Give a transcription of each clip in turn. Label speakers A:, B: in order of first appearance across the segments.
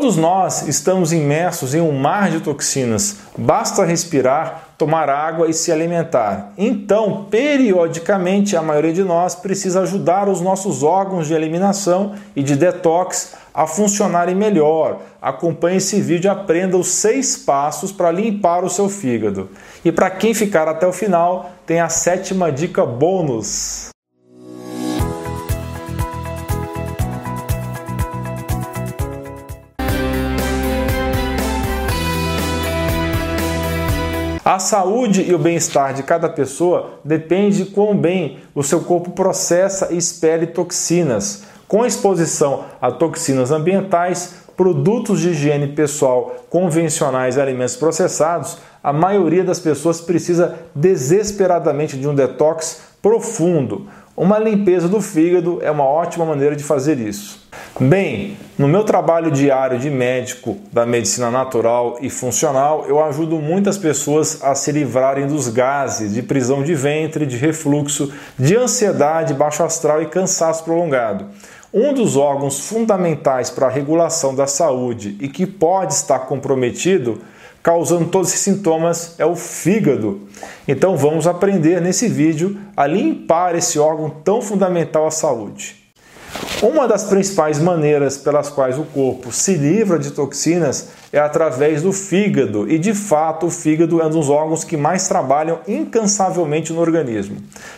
A: Todos nós estamos imersos em um mar de toxinas. Basta respirar, tomar água e se alimentar. Então, periodicamente, a maioria de nós precisa ajudar os nossos órgãos de eliminação e de detox a funcionarem melhor. Acompanhe esse vídeo e aprenda os seis passos para limpar o seu fígado. E para quem ficar até o final, tem a sétima dica bônus. A saúde e o bem-estar de cada pessoa depende de quão bem o seu corpo processa e expele toxinas. Com exposição a toxinas ambientais, produtos de higiene pessoal convencionais e alimentos processados, a maioria das pessoas precisa desesperadamente de um detox profundo. Uma limpeza do fígado é uma ótima maneira de fazer isso. Bem, no meu trabalho diário de médico da medicina natural e funcional, eu ajudo muitas pessoas a se livrarem dos gases, de prisão de ventre, de refluxo, de ansiedade, baixo astral e cansaço prolongado. Um dos órgãos fundamentais para a regulação da saúde e que pode estar comprometido, causando todos esses sintomas, é o fígado. Então vamos aprender nesse vídeo a limpar esse órgão tão fundamental à saúde. Uma das principais maneiras pelas quais o corpo se livra de toxinas é através do fígado, e de fato o fígado é um dos órgãos que mais trabalham incansavelmente no organismo.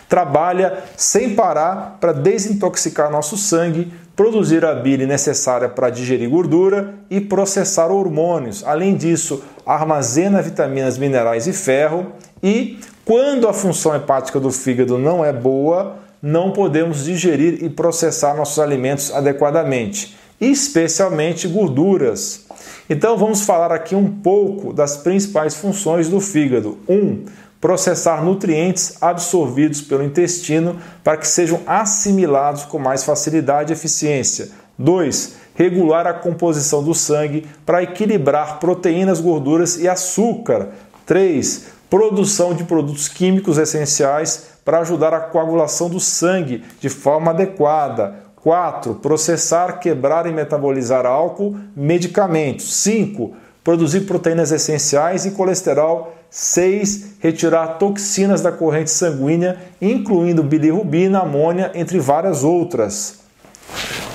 A: Trabalha sem parar para desintoxicar nosso sangue, produzir a bile necessária para digerir gordura e processar hormônios. Além disso, armazena vitaminas, minerais e ferro e quando a função hepática do fígado não é boa, não podemos digerir e processar nossos alimentos adequadamente, especialmente gorduras. Então vamos falar aqui um pouco das principais funções do fígado. 1. Um, processar nutrientes absorvidos pelo intestino para que sejam assimilados com mais facilidade e eficiência. 2. Regular a composição do sangue para equilibrar proteínas, gorduras e açúcar. 3. Produção de produtos químicos essenciais para ajudar a coagulação do sangue de forma adequada. 4. Processar, quebrar e metabolizar álcool, medicamentos. 5. Produzir proteínas essenciais e colesterol. 6. Retirar toxinas da corrente sanguínea, incluindo bilirrubina, amônia, entre várias outras.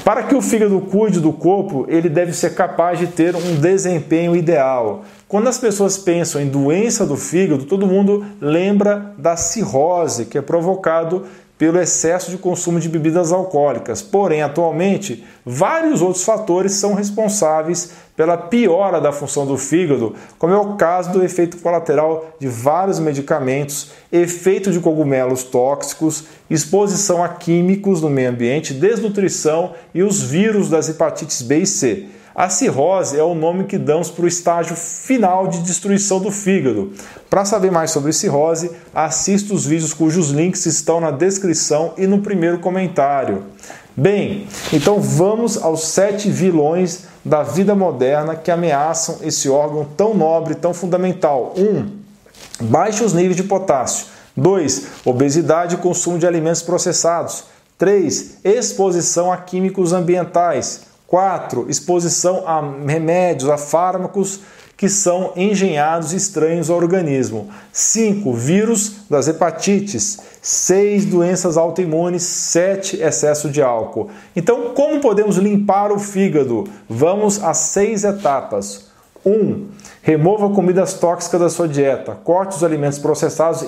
A: Para que o fígado cuide do corpo, ele deve ser capaz de ter um desempenho ideal. Quando as pessoas pensam em doença do fígado, todo mundo lembra da cirrose, que é provocado pelo excesso de consumo de bebidas alcoólicas. Porém, atualmente, vários outros fatores são responsáveis pela piora da função do fígado, como é o caso do efeito colateral de vários medicamentos, efeito de cogumelos tóxicos, exposição a químicos no meio ambiente, desnutrição e os vírus das hepatites B e C. A cirrose é o nome que damos para o estágio final de destruição do fígado. Para saber mais sobre cirrose, assista os vídeos cujos links estão na descrição e no primeiro comentário. Bem, então vamos aos sete vilões da vida moderna que ameaçam esse órgão tão nobre, tão fundamental. 1. Um, baixos níveis de potássio. 2. Obesidade e consumo de alimentos processados. 3. Exposição a químicos ambientais. 4. Exposição a remédios, a fármacos que são engenhados estranhos ao organismo. 5. Vírus das hepatites. 6. Doenças autoimunes. 7. Excesso de álcool. Então, como podemos limpar o fígado? Vamos às seis etapas. 1. Um, remova comidas tóxicas da sua dieta. Corte os alimentos processados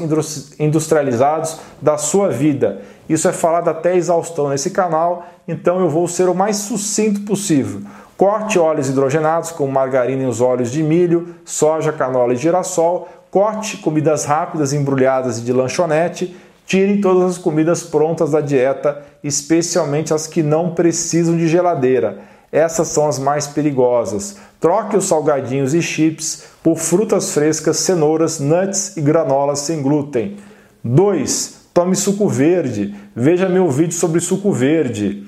A: industrializados da sua vida. Isso é falado até exaustão nesse canal, então eu vou ser o mais sucinto possível. Corte óleos hidrogenados, como margarina e os óleos de milho, soja, canola e girassol. Corte comidas rápidas, embrulhadas e de lanchonete. Tire todas as comidas prontas da dieta, especialmente as que não precisam de geladeira. Essas são as mais perigosas. Troque os salgadinhos e chips por frutas frescas, cenouras, nuts e granolas sem glúten. 2. Tome suco verde. Veja meu vídeo sobre suco verde.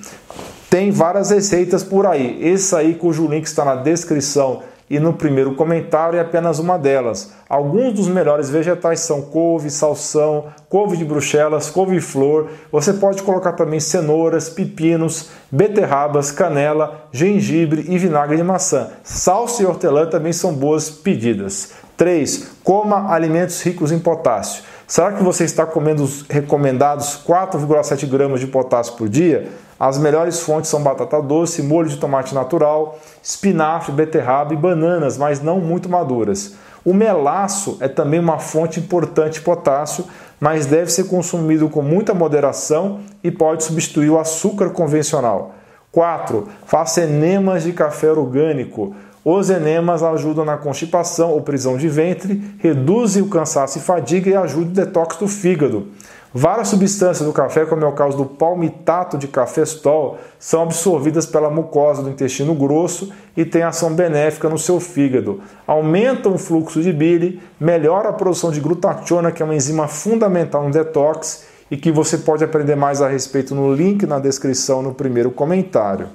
A: Tem várias receitas por aí. Esse aí, cujo link está na descrição e no primeiro comentário é apenas uma delas. Alguns dos melhores vegetais são couve, salsão, couve de bruxelas, couve-flor. Você pode colocar também cenouras, pepinos, beterrabas, canela, gengibre e vinagre de maçã. Salsa e hortelã também são boas pedidas. 3. Coma alimentos ricos em potássio. Será que você está comendo os recomendados 4,7 gramas de potássio por dia? As melhores fontes são batata doce, molho de tomate natural, espinafre, beterraba e bananas, mas não muito maduras. O melaço é também uma fonte importante de potássio, mas deve ser consumido com muita moderação e pode substituir o açúcar convencional. 4. Faça enemas de café orgânico. Os enemas ajudam na constipação ou prisão de ventre, reduzem o cansaço e fadiga e ajudam o detox do fígado. Várias substâncias do café, como é o caso do palmitato de cafestol, são absorvidas pela mucosa do intestino grosso e têm ação benéfica no seu fígado. Aumentam o fluxo de bile, melhora a produção de glutationa, que é uma enzima fundamental no detox e que você pode aprender mais a respeito no link na descrição no primeiro comentário.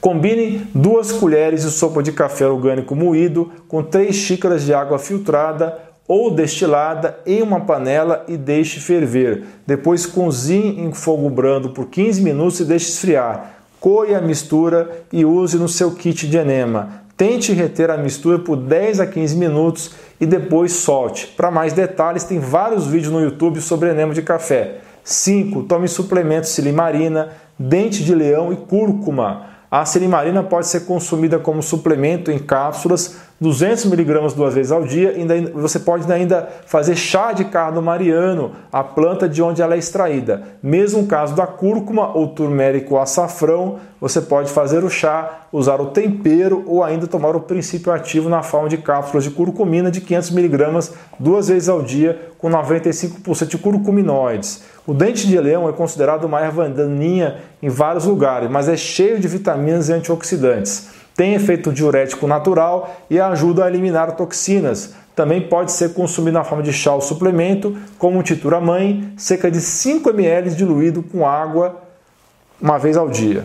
A: Combine duas colheres de sopa de café orgânico moído com três xícaras de água filtrada ou destilada em uma panela e deixe ferver. Depois cozinhe em fogo brando por 15 minutos e deixe esfriar. Coe a mistura e use no seu kit de enema. Tente reter a mistura por 10 a 15 minutos e depois solte. Para mais detalhes, tem vários vídeos no YouTube sobre enema de café. 5. Tome suplementos silimarina, dente de leão e cúrcuma. A silimarina pode ser consumida como suplemento em cápsulas, 200 miligramas duas vezes ao dia. Ainda, você pode ainda fazer chá de cardo mariano, a planta de onde ela é extraída. Mesmo caso da cúrcuma ou turmérico açafrão, você pode fazer o chá, usar o tempero ou ainda tomar o princípio ativo na forma de cápsulas de curcumina de 500 miligramas duas vezes ao dia, com 95% de curcuminoides. O dente de leão é considerado uma erva daninha em vários lugares, mas é cheio de vitaminas e antioxidantes. Tem efeito diurético natural e ajuda a eliminar toxinas. Também pode ser consumido na forma de chá ou suplemento, como um titura-mãe, cerca de 5 ml diluído com água uma vez ao dia.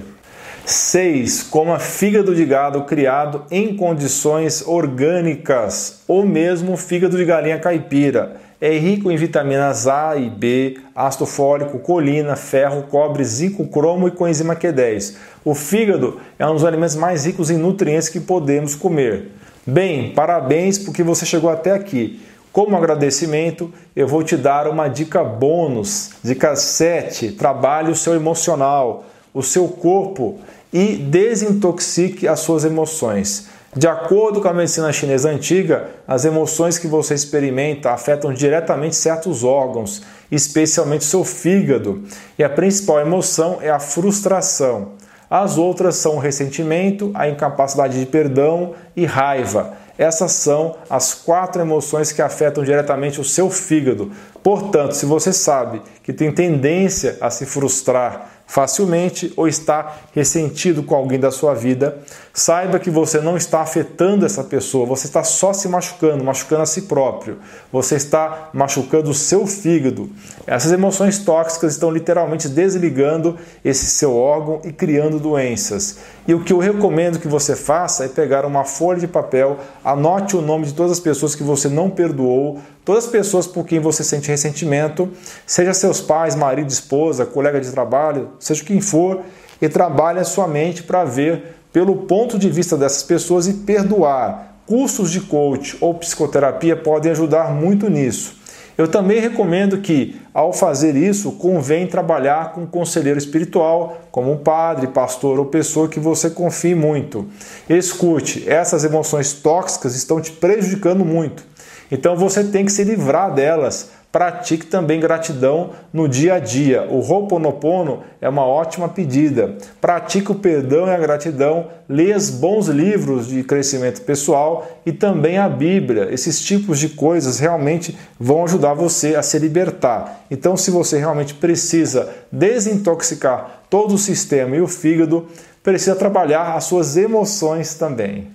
A: 6. Coma fígado de gado criado em condições orgânicas, ou mesmo fígado de galinha caipira. É rico em vitaminas A e B, ácido fólico, colina, ferro, cobre, zinco, cromo e coenzima Q10. O fígado é um dos alimentos mais ricos em nutrientes que podemos comer. Bem, parabéns porque você chegou até aqui. Como agradecimento, eu vou te dar uma dica bônus. Dica 7: trabalhe o seu emocional, o seu corpo e desintoxique as suas emoções. De acordo com a medicina chinesa antiga, as emoções que você experimenta afetam diretamente certos órgãos, especialmente seu fígado, e a principal emoção é a frustração. As outras são o ressentimento, a incapacidade de perdão e raiva. Essas são as quatro emoções que afetam diretamente o seu fígado. Portanto, se você sabe que tem tendência a se frustrar, facilmente ou está ressentido com alguém da sua vida, saiba que você não está afetando essa pessoa, você está só se machucando, machucando a si próprio. Você está machucando o seu fígado. Essas emoções tóxicas estão literalmente desligando esse seu órgão e criando doenças. E o que eu recomendo que você faça é pegar uma folha de papel, anote o nome de todas as pessoas que você não perdoou, todas as pessoas por quem você sente ressentimento, seja seus pais, marido, esposa, colega de trabalho, seja quem for, e trabalhe a sua mente para ver pelo ponto de vista dessas pessoas e perdoar. Cursos de coach ou psicoterapia podem ajudar muito nisso. Eu também recomendo que, ao fazer isso, convém trabalhar com um conselheiro espiritual, como um padre, pastor ou pessoa que você confie muito. Escute, essas emoções tóxicas estão te prejudicando muito. Então você tem que se livrar delas pratique também gratidão no dia a dia. O Ho'oponopono é uma ótima pedida. Pratique o perdão e a gratidão, leia bons livros de crescimento pessoal e também a Bíblia. Esses tipos de coisas realmente vão ajudar você a se libertar. Então, se você realmente precisa desintoxicar todo o sistema e o fígado, precisa trabalhar as suas emoções também.